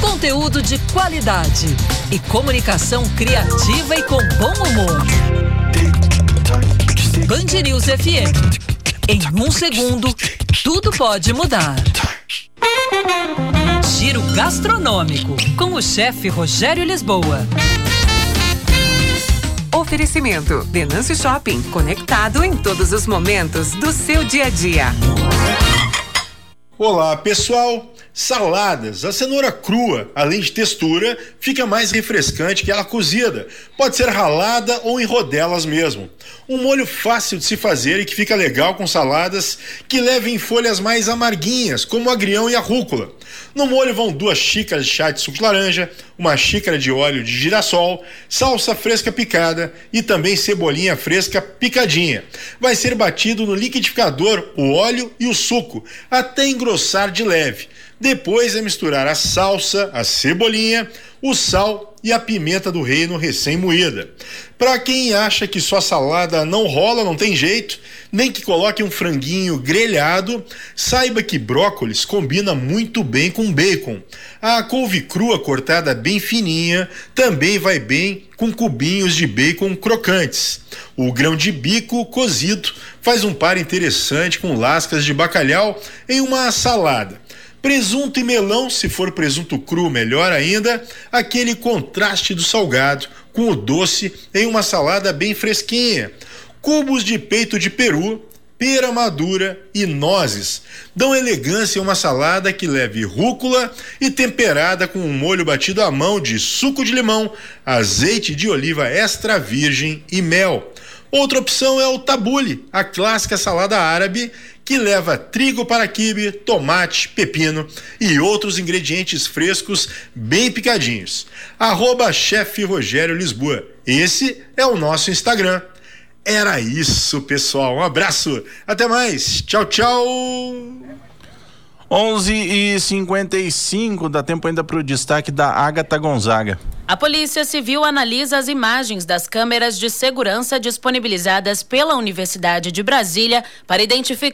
Conteúdo de qualidade e comunicação criativa e com bom humor. Band News FM. Em um segundo, tudo pode mudar. Giro gastronômico com o chefe Rogério Lisboa. Oferecimento: Denâncio Shopping, conectado em todos os momentos do seu dia a dia. Olá, pessoal! Saladas. A cenoura crua, além de textura, fica mais refrescante que ela cozida. Pode ser ralada ou em rodelas mesmo. Um molho fácil de se fazer e que fica legal com saladas que levem folhas mais amarguinhas, como o agrião e a rúcula. No molho vão duas xícaras de chá de suco de laranja, uma xícara de óleo de girassol, salsa fresca picada e também cebolinha fresca picadinha. Vai ser batido no liquidificador o óleo e o suco até engrossar de leve. Depois é misturar a salsa, a cebolinha, o sal e a pimenta do reino recém-moída. Para quem acha que sua salada não rola, não tem jeito, nem que coloque um franguinho grelhado, saiba que brócolis combina muito bem com bacon. A couve crua cortada bem fininha também vai bem com cubinhos de bacon crocantes. O grão de bico cozido faz um par interessante com lascas de bacalhau em uma salada. Presunto e melão, se for presunto cru, melhor ainda, aquele contraste do salgado com o doce em uma salada bem fresquinha. Cubos de peito de peru, pera madura e nozes dão elegância a uma salada que leve rúcula e temperada com um molho batido à mão de suco de limão, azeite de oliva extra virgem e mel. Outra opção é o tabule, a clássica salada árabe que leva trigo para quibe, tomate, pepino e outros ingredientes frescos bem picadinhos. Arroba chefe Rogério Lisboa. Esse é o nosso Instagram. Era isso, pessoal. Um abraço. Até mais. Tchau, tchau. 11 e 55 dá tempo ainda para o destaque da Agatha Gonzaga. A Polícia Civil analisa as imagens das câmeras de segurança disponibilizadas pela Universidade de Brasília para identificar